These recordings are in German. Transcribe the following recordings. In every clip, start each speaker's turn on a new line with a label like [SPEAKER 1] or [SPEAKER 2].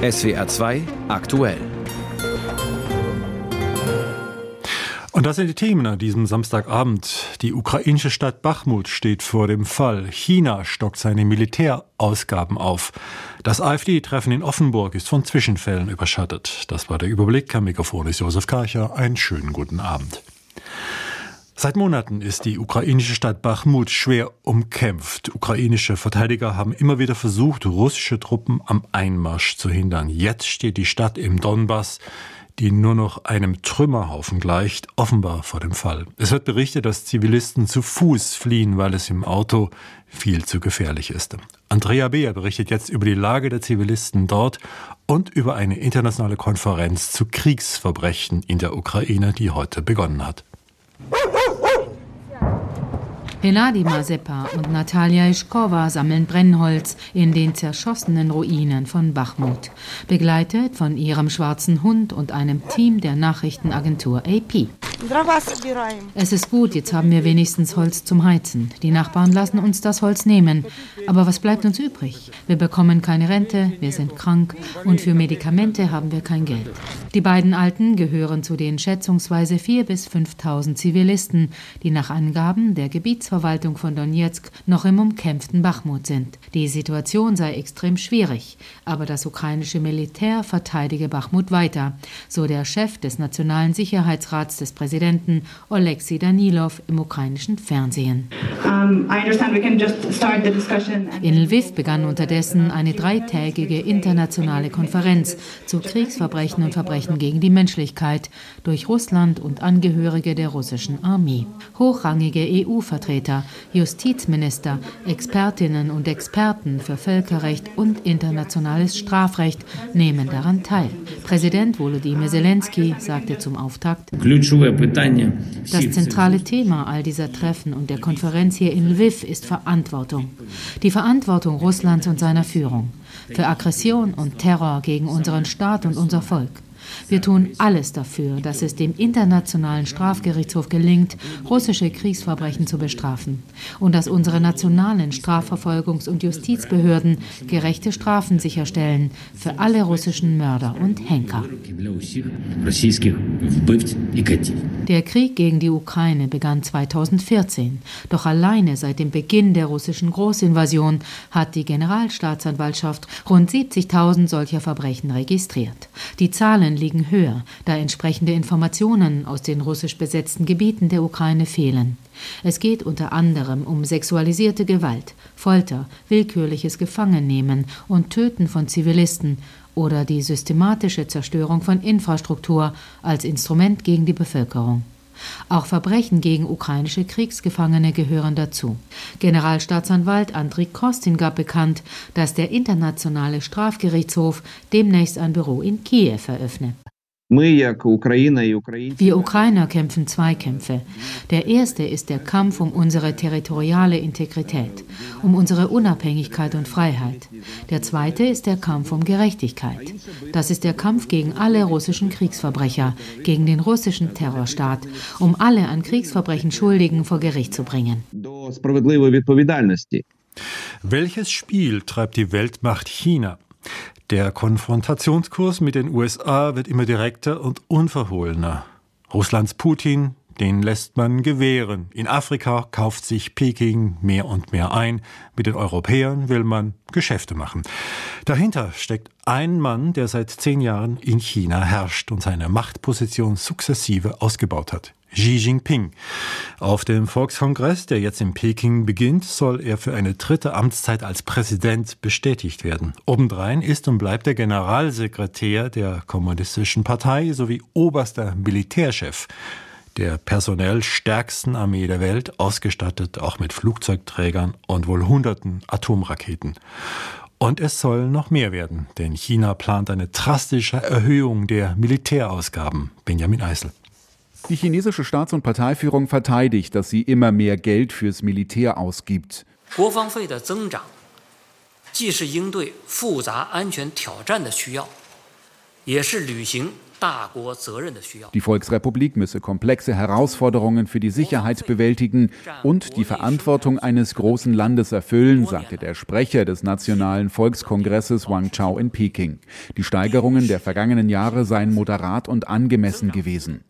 [SPEAKER 1] SWR 2 aktuell.
[SPEAKER 2] Und das sind die Themen an diesem Samstagabend. Die ukrainische Stadt Bachmut steht vor dem Fall. China stockt seine Militärausgaben auf. Das AfD-Treffen in Offenburg ist von Zwischenfällen überschattet. Das war der Überblick. Am Mikrofon ist Josef Karcher. Einen schönen guten Abend. Seit Monaten ist die ukrainische Stadt Bachmut schwer umkämpft. Ukrainische Verteidiger haben immer wieder versucht, russische Truppen am Einmarsch zu hindern. Jetzt steht die Stadt im Donbass, die nur noch einem Trümmerhaufen gleicht, offenbar vor dem Fall. Es wird berichtet, dass Zivilisten zu Fuß fliehen, weil es im Auto viel zu gefährlich ist. Andrea Beer berichtet jetzt über die Lage der Zivilisten dort und über eine internationale Konferenz zu Kriegsverbrechen in der Ukraine, die heute begonnen hat.
[SPEAKER 3] Henadi Mazepa und Natalia Ischkova sammeln Brennholz in den zerschossenen Ruinen von Bachmut, begleitet von ihrem schwarzen Hund und einem Team der Nachrichtenagentur AP. Es ist gut, jetzt haben wir wenigstens Holz zum Heizen. Die Nachbarn lassen uns das Holz nehmen. Aber was bleibt uns übrig? Wir bekommen keine Rente, wir sind krank und für Medikamente haben wir kein Geld. Die beiden Alten gehören zu den schätzungsweise 4.000 bis 5.000 Zivilisten, die nach Angaben der Gebietsverwaltung von Donetsk noch im umkämpften Bachmut sind. Die Situation sei extrem schwierig, aber das ukrainische Militär verteidige Bachmut weiter, so der Chef des Nationalen Sicherheitsrats des Präsidenten Präsidenten Oleksiy Danilov im ukrainischen Fernsehen. In Lviv begann unterdessen eine dreitägige internationale Konferenz zu Kriegsverbrechen und Verbrechen gegen die Menschlichkeit durch Russland und Angehörige der russischen Armee. Hochrangige EU-Vertreter, Justizminister, Expertinnen und Experten für Völkerrecht und internationales Strafrecht nehmen daran teil. Präsident Volodymyr Zelensky sagte zum Auftakt, das zentrale Thema all dieser Treffen und der Konferenz hier in Lviv ist Verantwortung. Die Verantwortung Russlands und seiner Führung für Aggression und Terror gegen unseren Staat und unser Volk. Wir tun alles dafür, dass es dem Internationalen Strafgerichtshof gelingt, russische Kriegsverbrechen zu bestrafen und dass unsere nationalen Strafverfolgungs- und Justizbehörden gerechte Strafen sicherstellen für alle russischen Mörder und Henker. Der Krieg gegen die Ukraine begann 2014, doch alleine seit dem Beginn der russischen Großinvasion hat die Generalstaatsanwaltschaft rund 70.000 solcher Verbrechen registriert. Die Zahlen liegen höher, da entsprechende Informationen aus den russisch besetzten Gebieten der Ukraine fehlen. Es geht unter anderem um sexualisierte Gewalt, Folter, willkürliches Gefangennehmen und Töten von Zivilisten oder die systematische Zerstörung von Infrastruktur als Instrument gegen die Bevölkerung. Auch Verbrechen gegen ukrainische Kriegsgefangene gehören dazu. Generalstaatsanwalt Andriy Kostin gab bekannt, dass der Internationale Strafgerichtshof demnächst ein Büro in Kiew eröffne. Wir Ukrainer kämpfen zwei Kämpfe. Der erste ist der Kampf um unsere territoriale Integrität, um unsere Unabhängigkeit und Freiheit. Der zweite ist der Kampf um Gerechtigkeit. Das ist der Kampf gegen alle russischen Kriegsverbrecher, gegen den russischen Terrorstaat, um alle an Kriegsverbrechen Schuldigen vor Gericht zu bringen.
[SPEAKER 2] Welches Spiel treibt die Weltmacht China? Der Konfrontationskurs mit den USA wird immer direkter und unverhohlener. Russlands Putin, den lässt man gewähren. In Afrika kauft sich Peking mehr und mehr ein. Mit den Europäern will man Geschäfte machen. Dahinter steckt ein Mann, der seit zehn Jahren in China herrscht und seine Machtposition sukzessive ausgebaut hat. Xi Jinping. Auf dem Volkskongress, der jetzt in Peking beginnt, soll er für eine dritte Amtszeit als Präsident bestätigt werden. Obendrein ist und bleibt der Generalsekretär der Kommunistischen Partei sowie oberster Militärchef der personell stärksten Armee der Welt, ausgestattet auch mit Flugzeugträgern und wohl hunderten Atomraketen. Und es soll noch mehr werden, denn China plant eine drastische Erhöhung der Militärausgaben. Benjamin Eisel.
[SPEAKER 4] Die chinesische Staats- und Parteiführung verteidigt, dass sie immer mehr Geld fürs Militär ausgibt. Die Volksrepublik müsse komplexe Herausforderungen für die Sicherheit bewältigen und die Verantwortung eines großen Landes erfüllen, sagte der Sprecher des Nationalen Volkskongresses Wang Chao in Peking. Die Steigerungen der vergangenen Jahre seien moderat und angemessen gewesen.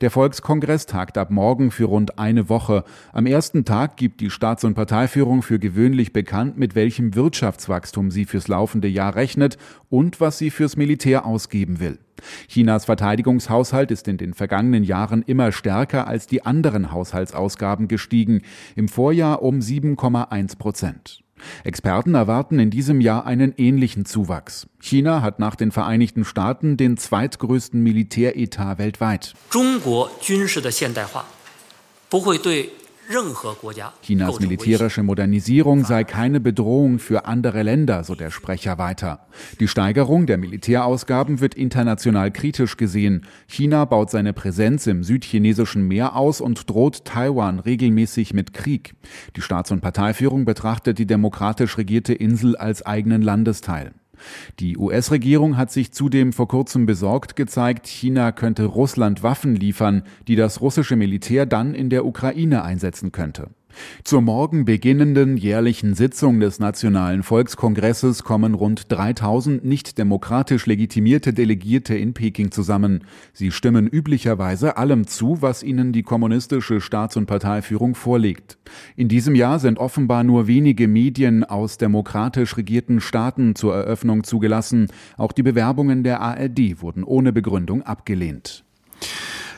[SPEAKER 4] Der Volkskongress tagt ab morgen für rund eine Woche. Am ersten Tag gibt die Staats- und Parteiführung für gewöhnlich bekannt, mit welchem Wirtschaftswachstum sie fürs laufende Jahr rechnet und was sie fürs Militär ausgeben will. Chinas Verteidigungshaushalt ist in den vergangenen Jahren immer stärker als die anderen Haushaltsausgaben gestiegen, im Vorjahr um 7,1 Prozent. Experten erwarten in diesem Jahr einen ähnlichen Zuwachs. China hat nach den Vereinigten Staaten den zweitgrößten Militäretat weltweit. Chinas militärische Modernisierung sei keine Bedrohung für andere Länder, so der Sprecher weiter. Die Steigerung der Militärausgaben wird international kritisch gesehen. China baut seine Präsenz im südchinesischen Meer aus und droht Taiwan regelmäßig mit Krieg. Die Staats- und Parteiführung betrachtet die demokratisch regierte Insel als eigenen Landesteil. Die US-Regierung hat sich zudem vor kurzem besorgt gezeigt, China könnte Russland Waffen liefern, die das russische Militär dann in der Ukraine einsetzen könnte. Zur morgen beginnenden jährlichen Sitzung des Nationalen Volkskongresses kommen rund 3000 nicht demokratisch legitimierte Delegierte in Peking zusammen. Sie stimmen üblicherweise allem zu, was ihnen die kommunistische Staats- und Parteiführung vorlegt. In diesem Jahr sind offenbar nur wenige Medien aus demokratisch regierten Staaten zur Eröffnung zugelassen. Auch die Bewerbungen der ARD wurden ohne Begründung abgelehnt.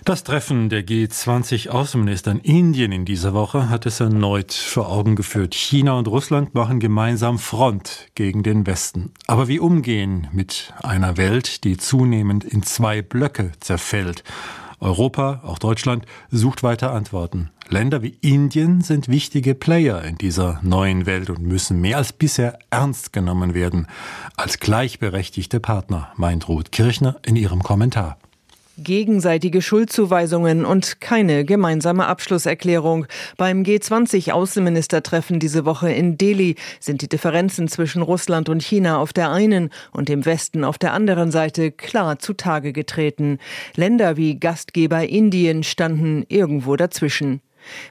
[SPEAKER 2] Das Treffen der G20-Außenminister in Indien in dieser Woche hat es erneut vor Augen geführt. China und Russland machen gemeinsam Front gegen den Westen. Aber wie umgehen mit einer Welt, die zunehmend in zwei Blöcke zerfällt? Europa, auch Deutschland, sucht weiter Antworten. Länder wie Indien sind wichtige Player in dieser neuen Welt und müssen mehr als bisher ernst genommen werden als gleichberechtigte Partner, meint Ruth Kirchner in ihrem Kommentar.
[SPEAKER 5] Gegenseitige Schuldzuweisungen und keine gemeinsame Abschlusserklärung. Beim G20-Außenministertreffen diese Woche in Delhi sind die Differenzen zwischen Russland und China auf der einen und dem Westen auf der anderen Seite klar zutage getreten. Länder wie Gastgeber Indien standen irgendwo dazwischen.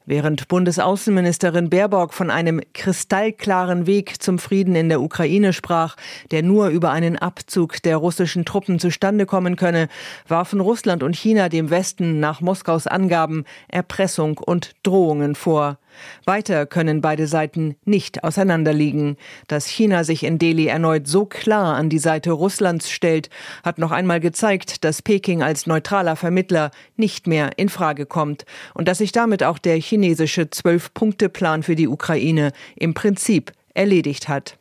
[SPEAKER 5] Während Bundesaußenministerin Baerbock von einem kristallklaren Weg zum Frieden in der Ukraine sprach, der nur über einen Abzug der russischen Truppen zustande kommen könne, warfen Russland und China dem Westen nach Moskaus Angaben Erpressung und Drohungen vor. Weiter können beide Seiten nicht auseinanderliegen. Dass China sich in Delhi erneut so klar an die Seite Russlands stellt, hat noch einmal gezeigt, dass Peking als neutraler Vermittler nicht mehr in Frage kommt und dass sich damit auch der chinesische Zwölf-Punkte-Plan für die Ukraine im Prinzip erledigt hat.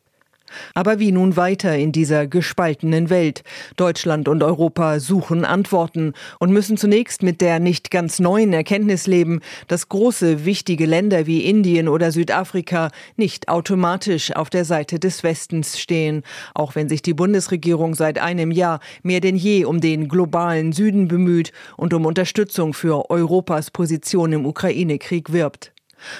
[SPEAKER 5] Aber wie nun weiter in dieser gespaltenen Welt? Deutschland und Europa suchen Antworten und müssen zunächst mit der nicht ganz neuen Erkenntnis leben, dass große, wichtige Länder wie Indien oder Südafrika nicht automatisch auf der Seite des Westens stehen, auch wenn sich die Bundesregierung seit einem Jahr mehr denn je um den globalen Süden bemüht und um Unterstützung für Europas Position im Ukraine-Krieg wirbt.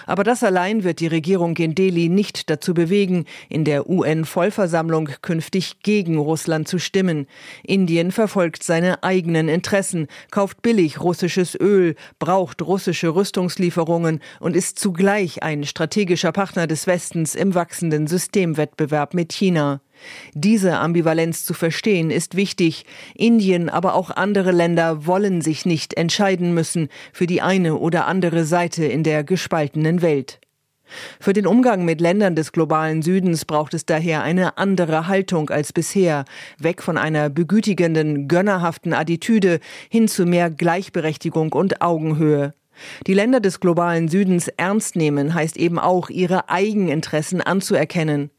[SPEAKER 5] Aber das allein wird die Regierung in Delhi nicht dazu bewegen, in der UN-Vollversammlung künftig gegen Russland zu stimmen. Indien verfolgt seine eigenen Interessen, kauft billig russisches Öl, braucht russische Rüstungslieferungen und ist zugleich ein strategischer Partner des Westens im wachsenden Systemwettbewerb mit China. Diese Ambivalenz zu verstehen ist wichtig. Indien, aber auch andere Länder wollen sich nicht entscheiden müssen für die eine oder andere Seite in der gespaltenen Welt. Für den Umgang mit Ländern des globalen Südens braucht es daher eine andere Haltung als bisher, weg von einer begütigenden, gönnerhaften Attitüde hin zu mehr Gleichberechtigung und Augenhöhe. Die Länder des globalen Südens ernst nehmen heißt eben auch, ihre Eigeninteressen anzuerkennen.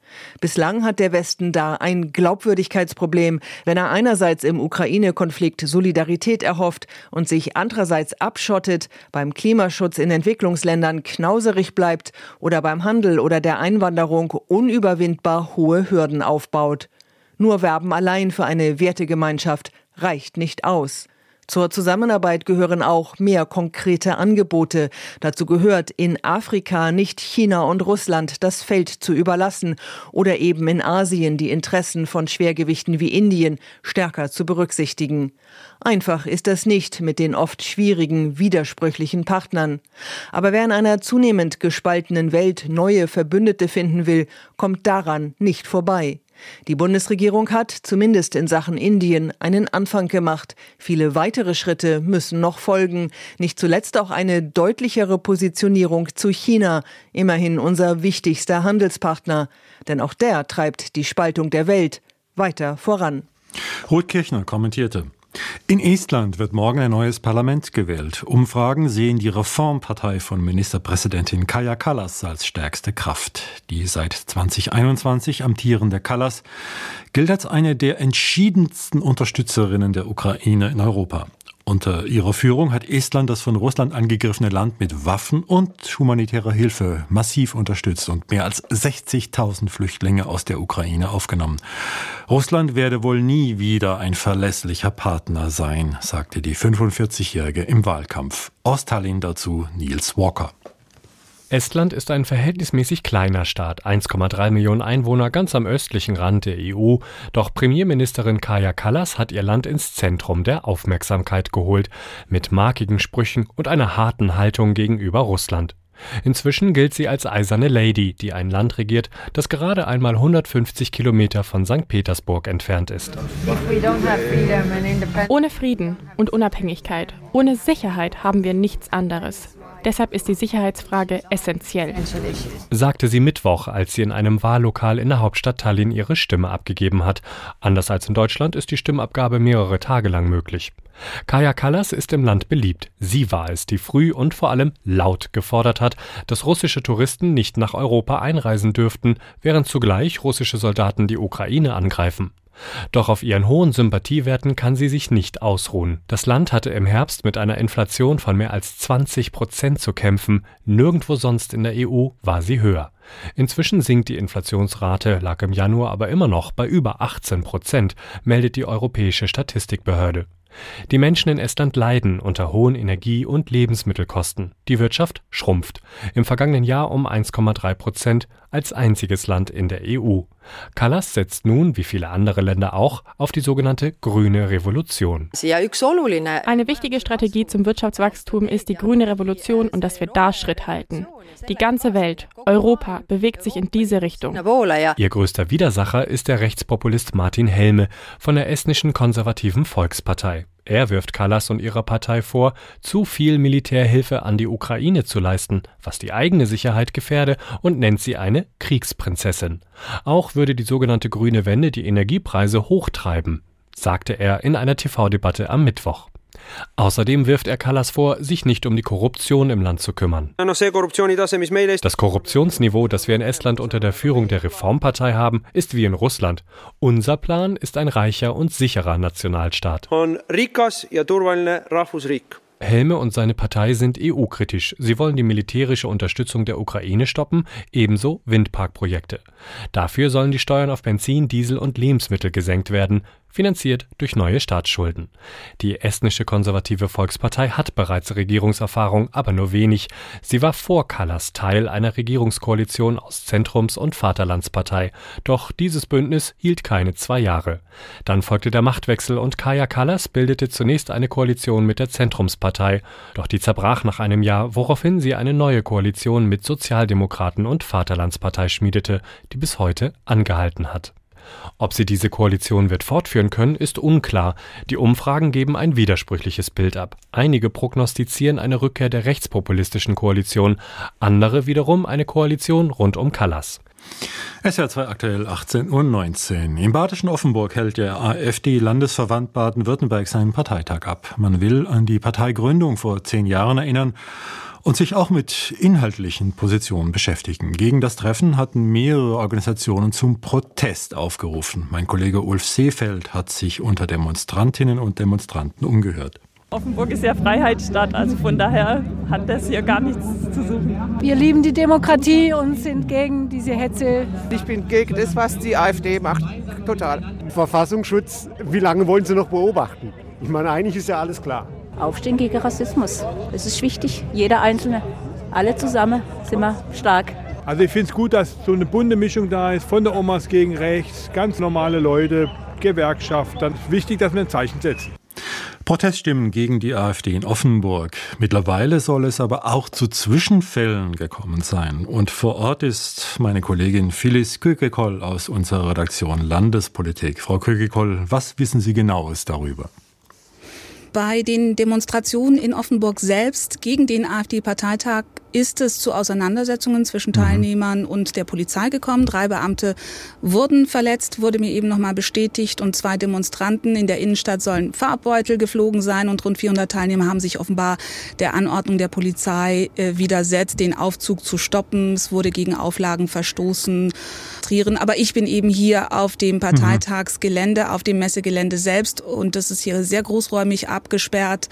[SPEAKER 5] Bislang hat der Westen da ein Glaubwürdigkeitsproblem, wenn er einerseits im Ukraine-Konflikt Solidarität erhofft und sich andererseits abschottet, beim Klimaschutz in Entwicklungsländern knauserig bleibt oder beim Handel oder der Einwanderung unüberwindbar hohe Hürden aufbaut. Nur Werben allein für eine Wertegemeinschaft reicht nicht aus. Zur Zusammenarbeit gehören auch mehr konkrete Angebote. Dazu gehört, in Afrika nicht China und Russland das Feld zu überlassen oder eben in Asien die Interessen von Schwergewichten wie Indien stärker zu berücksichtigen. Einfach ist das nicht mit den oft schwierigen, widersprüchlichen Partnern. Aber wer in einer zunehmend gespaltenen Welt neue Verbündete finden will, kommt daran nicht vorbei. Die Bundesregierung hat, zumindest in Sachen Indien, einen Anfang gemacht. Viele weitere Schritte müssen noch folgen. Nicht zuletzt auch eine deutlichere Positionierung zu China, immerhin unser wichtigster Handelspartner. Denn auch der treibt die Spaltung der Welt weiter voran.
[SPEAKER 2] Ruth Kirchner kommentierte. In Estland wird morgen ein neues Parlament gewählt. Umfragen sehen die Reformpartei von Ministerpräsidentin Kaja Kallas als stärkste Kraft. Die seit 2021 amtierende Kallas gilt als eine der entschiedensten Unterstützerinnen der Ukraine in Europa. Unter ihrer Führung hat Estland das von Russland angegriffene Land mit Waffen und humanitärer Hilfe massiv unterstützt und mehr als 60.000 Flüchtlinge aus der Ukraine aufgenommen. Russland werde wohl nie wieder ein verlässlicher Partner sein, sagte die 45-Jährige im Wahlkampf. Aus Tallinn dazu Niels Walker.
[SPEAKER 6] Estland ist ein verhältnismäßig kleiner Staat, 1,3 Millionen Einwohner ganz am östlichen Rand der EU. Doch Premierministerin Kaja Kallas hat ihr Land ins Zentrum der Aufmerksamkeit geholt, mit markigen Sprüchen und einer harten Haltung gegenüber Russland. Inzwischen gilt sie als eiserne Lady, die ein Land regiert, das gerade einmal 150 Kilometer von St. Petersburg entfernt ist.
[SPEAKER 7] Ohne Frieden und Unabhängigkeit, ohne Sicherheit haben wir nichts anderes. Deshalb ist die Sicherheitsfrage essentiell.
[SPEAKER 6] Sagte sie Mittwoch, als sie in einem Wahllokal in der Hauptstadt Tallinn ihre Stimme abgegeben hat. Anders als in Deutschland ist die Stimmabgabe mehrere Tage lang möglich. Kaya Kallas ist im Land beliebt. Sie war es, die früh und vor allem laut gefordert hat, dass russische Touristen nicht nach Europa einreisen dürften, während zugleich russische Soldaten die Ukraine angreifen. Doch auf ihren hohen Sympathiewerten kann sie sich nicht ausruhen. Das Land hatte im Herbst mit einer Inflation von mehr als 20 Prozent zu kämpfen. Nirgendwo sonst in der EU war sie höher. Inzwischen sinkt die Inflationsrate, lag im Januar aber immer noch bei über 18 Prozent, meldet die Europäische Statistikbehörde. Die Menschen in Estland leiden unter hohen Energie- und Lebensmittelkosten. Die Wirtschaft schrumpft. Im vergangenen Jahr um 1,3 Prozent als einziges Land in der EU. Kallas setzt nun, wie viele andere Länder auch, auf die sogenannte grüne Revolution.
[SPEAKER 7] Eine wichtige Strategie zum Wirtschaftswachstum ist die grüne Revolution und dass wir da Schritt halten. Die ganze Welt, Europa, bewegt sich in diese Richtung.
[SPEAKER 6] Ihr größter Widersacher ist der Rechtspopulist Martin Helme von der estnischen konservativen Volkspartei. Er wirft Kallas und ihrer Partei vor, zu viel Militärhilfe an die Ukraine zu leisten, was die eigene Sicherheit gefährde, und nennt sie eine Kriegsprinzessin. Auch würde die sogenannte grüne Wende die Energiepreise hochtreiben, sagte er in einer TV-Debatte am Mittwoch. Außerdem wirft er Kallas vor, sich nicht um die Korruption im Land zu kümmern. Das Korruptionsniveau, das wir in Estland unter der Führung der Reformpartei haben, ist wie in Russland. Unser Plan ist ein reicher und sicherer Nationalstaat. Helme und seine Partei sind EU-kritisch. Sie wollen die militärische Unterstützung der Ukraine stoppen, ebenso Windparkprojekte. Dafür sollen die Steuern auf Benzin, Diesel und Lebensmittel gesenkt werden finanziert durch neue Staatsschulden. Die estnische konservative Volkspartei hat bereits Regierungserfahrung, aber nur wenig. Sie war vor Kallas Teil einer Regierungskoalition aus Zentrums- und Vaterlandspartei. Doch dieses Bündnis hielt keine zwei Jahre. Dann folgte der Machtwechsel und Kaya Kallas bildete zunächst eine Koalition mit der Zentrumspartei. Doch die zerbrach nach einem Jahr, woraufhin sie eine neue Koalition mit Sozialdemokraten und Vaterlandspartei schmiedete, die bis heute angehalten hat. Ob sie diese Koalition wird fortführen können, ist unklar. Die Umfragen geben ein widersprüchliches Bild ab. Einige prognostizieren eine Rückkehr der rechtspopulistischen Koalition, andere wiederum eine Koalition rund um Kallas.
[SPEAKER 2] SR2 aktuell 18.19 Uhr. Im badischen Offenburg hält der AfD-Landesverband Baden-Württemberg seinen Parteitag ab. Man will an die Parteigründung vor zehn Jahren erinnern und sich auch mit inhaltlichen Positionen beschäftigen. Gegen das Treffen hatten mehrere Organisationen zum Protest aufgerufen. Mein Kollege Ulf Seefeld hat sich unter Demonstrantinnen und Demonstranten umgehört.
[SPEAKER 8] Offenburg ist ja Freiheitsstadt, also von daher hat das hier gar nichts zu suchen.
[SPEAKER 9] Wir lieben die Demokratie und sind gegen diese Hetze.
[SPEAKER 10] Ich bin gegen das, was die AfD macht, total.
[SPEAKER 11] Verfassungsschutz, wie lange wollen Sie noch beobachten?
[SPEAKER 10] Ich meine, eigentlich ist ja alles klar.
[SPEAKER 11] Aufstehen gegen Rassismus. Es ist wichtig, jeder Einzelne. Alle zusammen sind wir stark.
[SPEAKER 10] Also ich finde es gut, dass so eine bunte Mischung da ist, von der Omas gegen rechts, ganz normale Leute, Gewerkschaft. Dann ist wichtig, dass wir ein Zeichen setzen.
[SPEAKER 2] Proteststimmen gegen die AfD in Offenburg. Mittlerweile soll es aber auch zu Zwischenfällen gekommen sein. Und vor Ort ist meine Kollegin Phyllis Kökekoll aus unserer Redaktion Landespolitik. Frau Kökekoll, was wissen Sie genaues darüber?
[SPEAKER 12] Bei den Demonstrationen in Offenburg selbst gegen den AfD-Parteitag ist es zu Auseinandersetzungen zwischen mhm. Teilnehmern mhm. und der Polizei gekommen. Drei Beamte wurden verletzt, wurde mir eben nochmal bestätigt und zwei Demonstranten in der Innenstadt sollen Farbbeutel geflogen sein und rund 400 Teilnehmer haben sich offenbar der Anordnung der Polizei äh, widersetzt, den Aufzug zu stoppen. Es wurde gegen Auflagen verstoßen. Aber ich bin eben hier auf dem Parteitagsgelände, auf dem Messegelände selbst und das ist hier sehr großräumig abgesperrt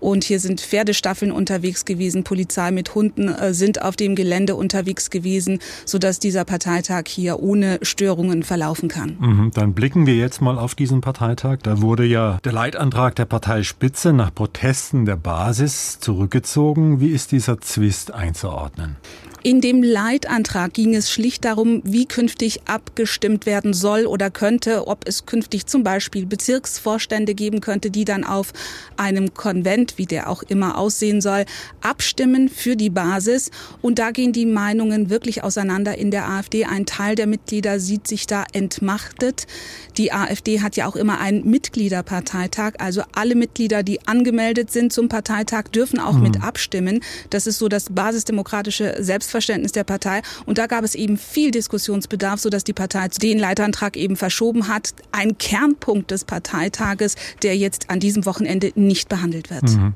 [SPEAKER 12] und hier sind Pferdestaffeln unterwegs gewesen, Polizei mit Hunden Beamten äh, sind auf dem Gelände unterwegs gewesen, sodass dieser Parteitag hier ohne Störungen verlaufen kann.
[SPEAKER 2] Mhm, dann blicken wir jetzt mal auf diesen Parteitag. Da wurde ja der Leitantrag der Parteispitze nach Protesten der Basis zurückgezogen. Wie ist dieser Zwist einzuordnen?
[SPEAKER 12] In dem Leitantrag ging es schlicht darum, wie künftig abgestimmt werden soll oder könnte, ob es künftig zum Beispiel Bezirksvorstände geben könnte, die dann auf einem Konvent, wie der auch immer aussehen soll, abstimmen für die Basis. Und da gehen die Meinungen wirklich auseinander in der AfD. Ein Teil der Mitglieder sieht sich da entmachtet. Die AfD hat ja auch immer einen Mitgliederparteitag. Also alle Mitglieder, die angemeldet sind zum Parteitag, dürfen auch mhm. mit abstimmen. Das ist so das basisdemokratische Selbstverständnis der Partei. Und da gab es eben viel Diskussionsbedarf, sodass die Partei den Leitantrag eben verschoben hat. Ein Kernpunkt des Parteitages, der jetzt an diesem Wochenende nicht behandelt wird. Mhm.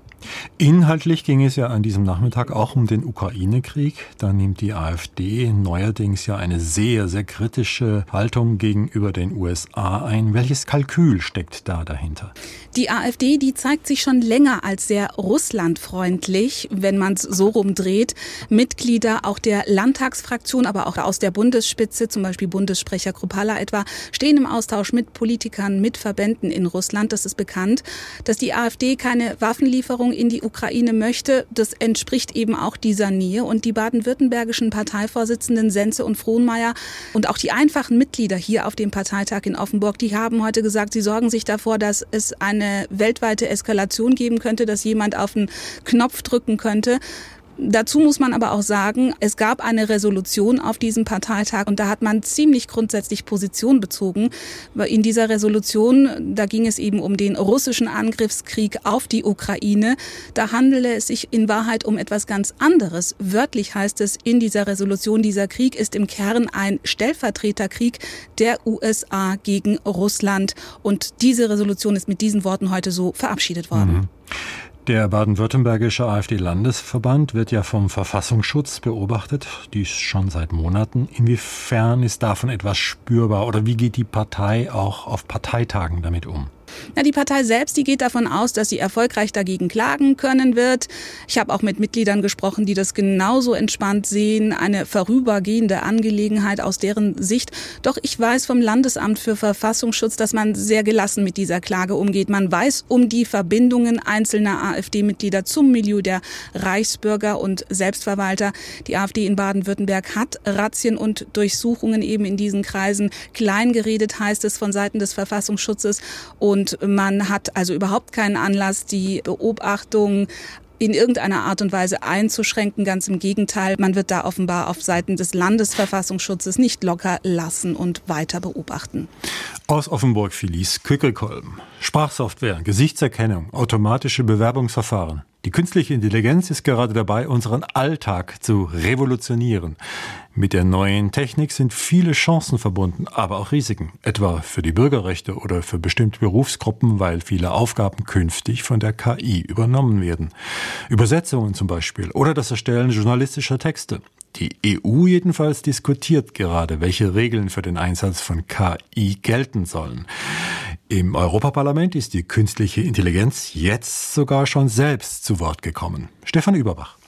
[SPEAKER 2] Inhaltlich ging es ja an diesem Nachmittag auch um den Ukraine-Krieg. Da nimmt die AfD neuerdings ja eine sehr, sehr kritische Haltung gegenüber den USA ein. Welches Kalkül steckt da dahinter?
[SPEAKER 12] Die AfD, die zeigt sich schon länger als sehr russlandfreundlich, wenn man es so rumdreht. Mitglieder auch der Landtagsfraktion, aber auch aus der Bundesspitze, zum Beispiel Bundessprecher Krupala etwa, stehen im Austausch mit Politikern, mit Verbänden in Russland. Das ist bekannt, dass die AfD keine Waffenlieferung in die Ukraine möchte, das entspricht eben auch dieser Nähe. Und die baden-württembergischen Parteivorsitzenden Senze und Frohnmeier und auch die einfachen Mitglieder hier auf dem Parteitag in Offenburg, die haben heute gesagt, sie sorgen sich davor, dass es eine weltweite Eskalation geben könnte, dass jemand auf den Knopf drücken könnte. Dazu muss man aber auch sagen, es gab eine Resolution auf diesem Parteitag und da hat man ziemlich grundsätzlich Position bezogen. In dieser Resolution, da ging es eben um den russischen Angriffskrieg auf die Ukraine. Da handele es sich in Wahrheit um etwas ganz anderes. Wörtlich heißt es in dieser Resolution, dieser Krieg ist im Kern ein Stellvertreterkrieg der USA gegen Russland. Und diese Resolution ist mit diesen Worten heute so verabschiedet worden. Mhm.
[SPEAKER 2] Der baden-württembergische AfD-Landesverband wird ja vom Verfassungsschutz beobachtet, dies schon seit Monaten. Inwiefern ist davon etwas spürbar oder wie geht die Partei auch auf Parteitagen damit um?
[SPEAKER 12] Na, die Partei selbst, die geht davon aus, dass sie erfolgreich dagegen klagen können wird. Ich habe auch mit Mitgliedern gesprochen, die das genauso entspannt sehen, eine vorübergehende Angelegenheit aus deren Sicht. Doch ich weiß vom Landesamt für Verfassungsschutz, dass man sehr gelassen mit dieser Klage umgeht. Man weiß um die Verbindungen einzelner AfD-Mitglieder zum Milieu der Reichsbürger und Selbstverwalter. Die AfD in Baden-Württemberg hat Razzien und Durchsuchungen eben in diesen Kreisen klein geredet, heißt es von Seiten des Verfassungsschutzes. Und und man hat also überhaupt keinen Anlass, die Beobachtung in irgendeiner Art und Weise einzuschränken. Ganz im Gegenteil, man wird da offenbar auf Seiten des Landesverfassungsschutzes nicht locker lassen und weiter beobachten.
[SPEAKER 2] Aus Offenburg Felice Kückelkolben. Sprachsoftware, Gesichtserkennung, automatische Bewerbungsverfahren. Die künstliche Intelligenz ist gerade dabei, unseren Alltag zu revolutionieren. Mit der neuen Technik sind viele Chancen verbunden, aber auch Risiken, etwa für die Bürgerrechte oder für bestimmte Berufsgruppen, weil viele Aufgaben künftig von der KI übernommen werden. Übersetzungen zum Beispiel oder das Erstellen journalistischer Texte. Die EU jedenfalls diskutiert gerade, welche Regeln für den Einsatz von KI gelten sollen. Im Europaparlament ist die künstliche Intelligenz jetzt sogar schon selbst zu Wort gekommen. Stefan Überbach.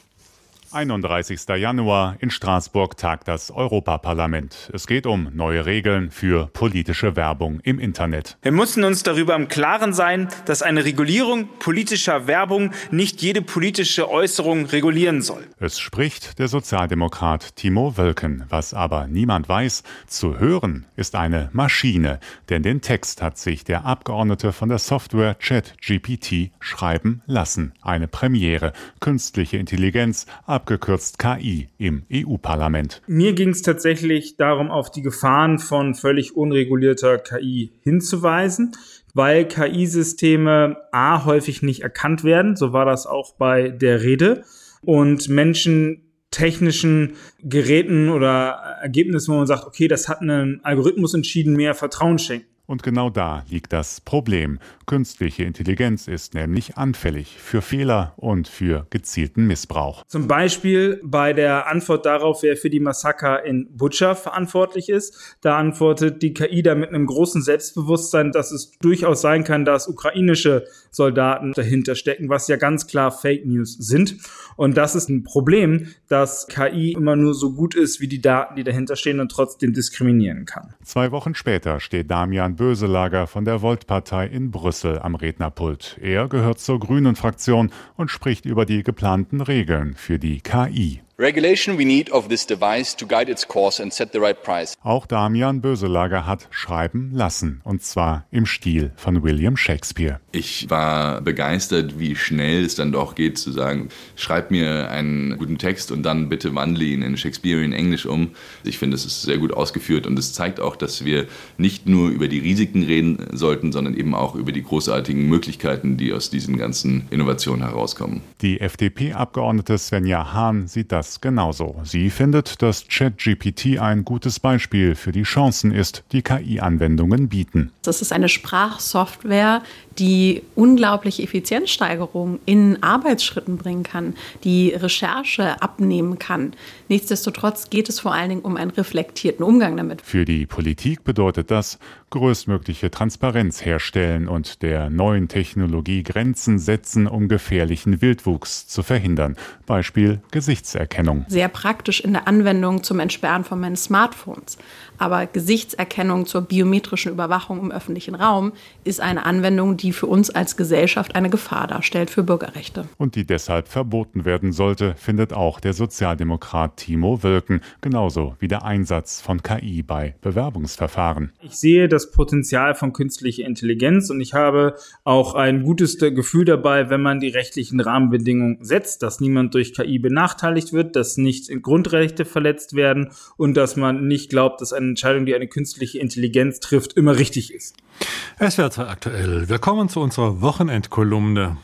[SPEAKER 13] 31. Januar in Straßburg tagt das Europaparlament. Es geht um neue Regeln für politische Werbung im Internet.
[SPEAKER 14] Wir müssen uns darüber im Klaren sein, dass eine Regulierung politischer Werbung nicht jede politische Äußerung regulieren soll.
[SPEAKER 13] Es spricht der Sozialdemokrat Timo Wölken. Was aber niemand weiß, zu hören ist eine Maschine, denn den Text hat sich der Abgeordnete von der Software ChatGPT schreiben lassen. Eine Premiere, künstliche Intelligenz, abgekürzt KI im EU-Parlament.
[SPEAKER 15] Mir ging es tatsächlich darum, auf die Gefahren von völlig unregulierter KI hinzuweisen, weil KI-Systeme a häufig nicht erkannt werden, so war das auch bei der Rede, und Menschen technischen Geräten oder Ergebnissen, wo man sagt, okay, das hat einen Algorithmus entschieden, mehr Vertrauen schenken.
[SPEAKER 13] Und genau da liegt das Problem. Künstliche Intelligenz ist nämlich anfällig für Fehler und für gezielten Missbrauch.
[SPEAKER 15] Zum Beispiel bei der Antwort darauf, wer für die Massaker in Butscha verantwortlich ist. Da antwortet die KI da mit einem großen Selbstbewusstsein, dass es durchaus sein kann, dass ukrainische Soldaten dahinter stecken, was ja ganz klar Fake News sind. Und das ist ein Problem, dass KI immer nur so gut ist wie die Daten, die dahinter stehen und trotzdem diskriminieren kann.
[SPEAKER 13] Zwei Wochen später steht Damian Böselager von der Volt-Partei in Brüssel am Rednerpult. Er gehört zur Grünen Fraktion und spricht über die geplanten Regeln für die KI.
[SPEAKER 16] Regulation we need of this device to guide its course and set the right price.
[SPEAKER 13] Auch Damian Böselager hat schreiben lassen, und zwar im Stil von William Shakespeare.
[SPEAKER 17] Ich war begeistert, wie schnell es dann doch geht zu sagen, schreib mir einen guten Text und dann bitte wandle ihn in Shakespearean Englisch um. Ich finde, es ist sehr gut ausgeführt und es zeigt auch, dass wir nicht nur über die Risiken reden sollten, sondern eben auch über die großartigen Möglichkeiten, die aus diesen ganzen Innovationen herauskommen.
[SPEAKER 13] Die FDP-Abgeordnete Svenja Hahn sieht das das genauso. Sie findet, dass ChatGPT ein gutes Beispiel für die Chancen ist, die KI-Anwendungen bieten.
[SPEAKER 18] Das ist eine Sprachsoftware, die unglaubliche Effizienzsteigerung in Arbeitsschritten bringen kann, die Recherche abnehmen kann. Nichtsdestotrotz geht es vor allen Dingen um einen reflektierten Umgang damit.
[SPEAKER 13] Für die Politik bedeutet das, größtmögliche Transparenz herstellen und der neuen Technologie Grenzen setzen, um gefährlichen Wildwuchs zu verhindern. Beispiel Gesichtserkennung.
[SPEAKER 18] Sehr praktisch in der Anwendung zum Entsperren von meinen Smartphones. Aber Gesichtserkennung zur biometrischen Überwachung im öffentlichen Raum ist eine Anwendung, die für uns als Gesellschaft eine Gefahr darstellt für Bürgerrechte.
[SPEAKER 13] Und die deshalb verboten werden sollte, findet auch der Sozialdemokrat Timo Wölken, genauso wie der Einsatz von KI bei Bewerbungsverfahren.
[SPEAKER 15] Ich sehe das Potenzial von künstlicher Intelligenz und ich habe auch ein gutes Gefühl dabei, wenn man die rechtlichen Rahmenbedingungen setzt, dass niemand durch KI benachteiligt wird, dass nicht Grundrechte verletzt werden und dass man nicht glaubt, dass eine Entscheidung, die eine künstliche Intelligenz trifft, immer richtig ist.
[SPEAKER 2] Es wird aktuell. Wir kommen zu unserer Wochenendkolumne.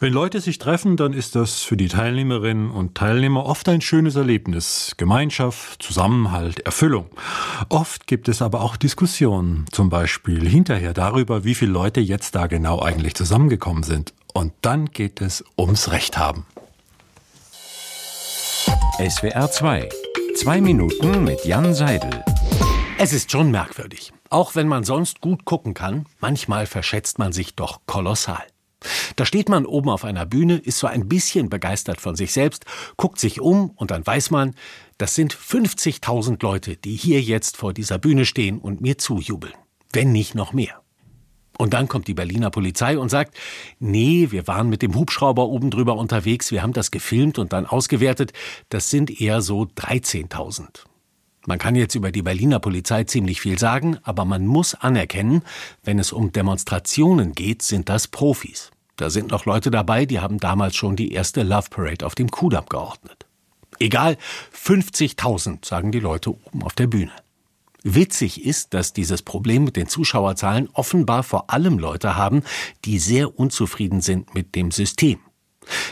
[SPEAKER 2] Wenn Leute sich treffen, dann ist das für die Teilnehmerinnen und Teilnehmer oft ein schönes Erlebnis. Gemeinschaft, Zusammenhalt, Erfüllung. Oft gibt es aber auch Diskussionen, zum Beispiel hinterher darüber, wie viele Leute jetzt da genau eigentlich zusammengekommen sind. Und dann geht es ums Recht haben.
[SPEAKER 1] SWR 2 Zwei Minuten mit Jan Seidel.
[SPEAKER 19] Es ist schon merkwürdig. Auch wenn man sonst gut gucken kann, manchmal verschätzt man sich doch kolossal. Da steht man oben auf einer Bühne, ist so ein bisschen begeistert von sich selbst, guckt sich um und dann weiß man, das sind 50.000 Leute, die hier jetzt vor dieser Bühne stehen und mir zujubeln. Wenn nicht noch mehr. Und dann kommt die Berliner Polizei und sagt, nee, wir waren mit dem Hubschrauber oben drüber unterwegs, wir haben das gefilmt und dann ausgewertet, das sind eher so 13.000. Man kann jetzt über die Berliner Polizei ziemlich viel sagen, aber man muss anerkennen, wenn es um Demonstrationen geht, sind das Profis. Da sind noch Leute dabei, die haben damals schon die erste Love Parade auf dem Kudamm geordnet. Egal, 50.000, sagen die Leute oben auf der Bühne. Witzig ist, dass dieses Problem mit den Zuschauerzahlen offenbar vor allem Leute haben, die sehr unzufrieden sind mit dem System.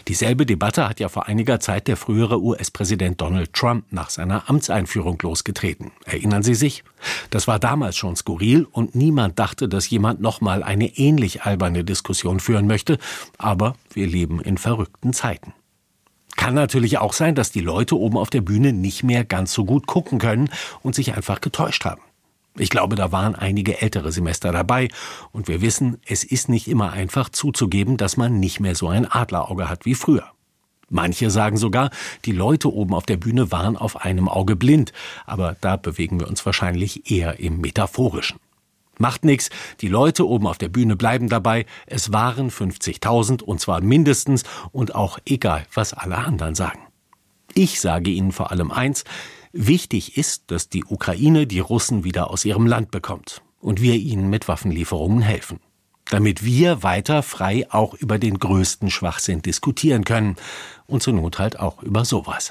[SPEAKER 19] Dieselbe Debatte hat ja vor einiger Zeit der frühere US-Präsident Donald Trump nach seiner Amtseinführung losgetreten. Erinnern Sie sich? Das war damals schon skurril und niemand dachte, dass jemand nochmal eine ähnlich alberne Diskussion führen möchte, aber wir leben in verrückten Zeiten. Kann natürlich auch sein, dass die Leute oben auf der Bühne nicht mehr ganz so gut gucken können und sich einfach getäuscht haben. Ich glaube, da waren einige ältere Semester dabei und wir wissen, es ist nicht immer einfach zuzugeben, dass man nicht mehr so ein Adlerauge hat wie früher. Manche sagen sogar, die Leute oben auf der Bühne waren auf einem Auge blind, aber da bewegen wir uns wahrscheinlich eher im Metaphorischen. Macht nichts, die Leute oben auf der Bühne bleiben dabei, es waren 50.000 und zwar mindestens und auch egal, was alle anderen sagen. Ich sage Ihnen vor allem eins, wichtig ist, dass die Ukraine die Russen wieder aus ihrem Land bekommt und wir ihnen mit Waffenlieferungen helfen damit wir weiter frei auch über den größten Schwachsinn diskutieren können und zur Not halt auch über sowas.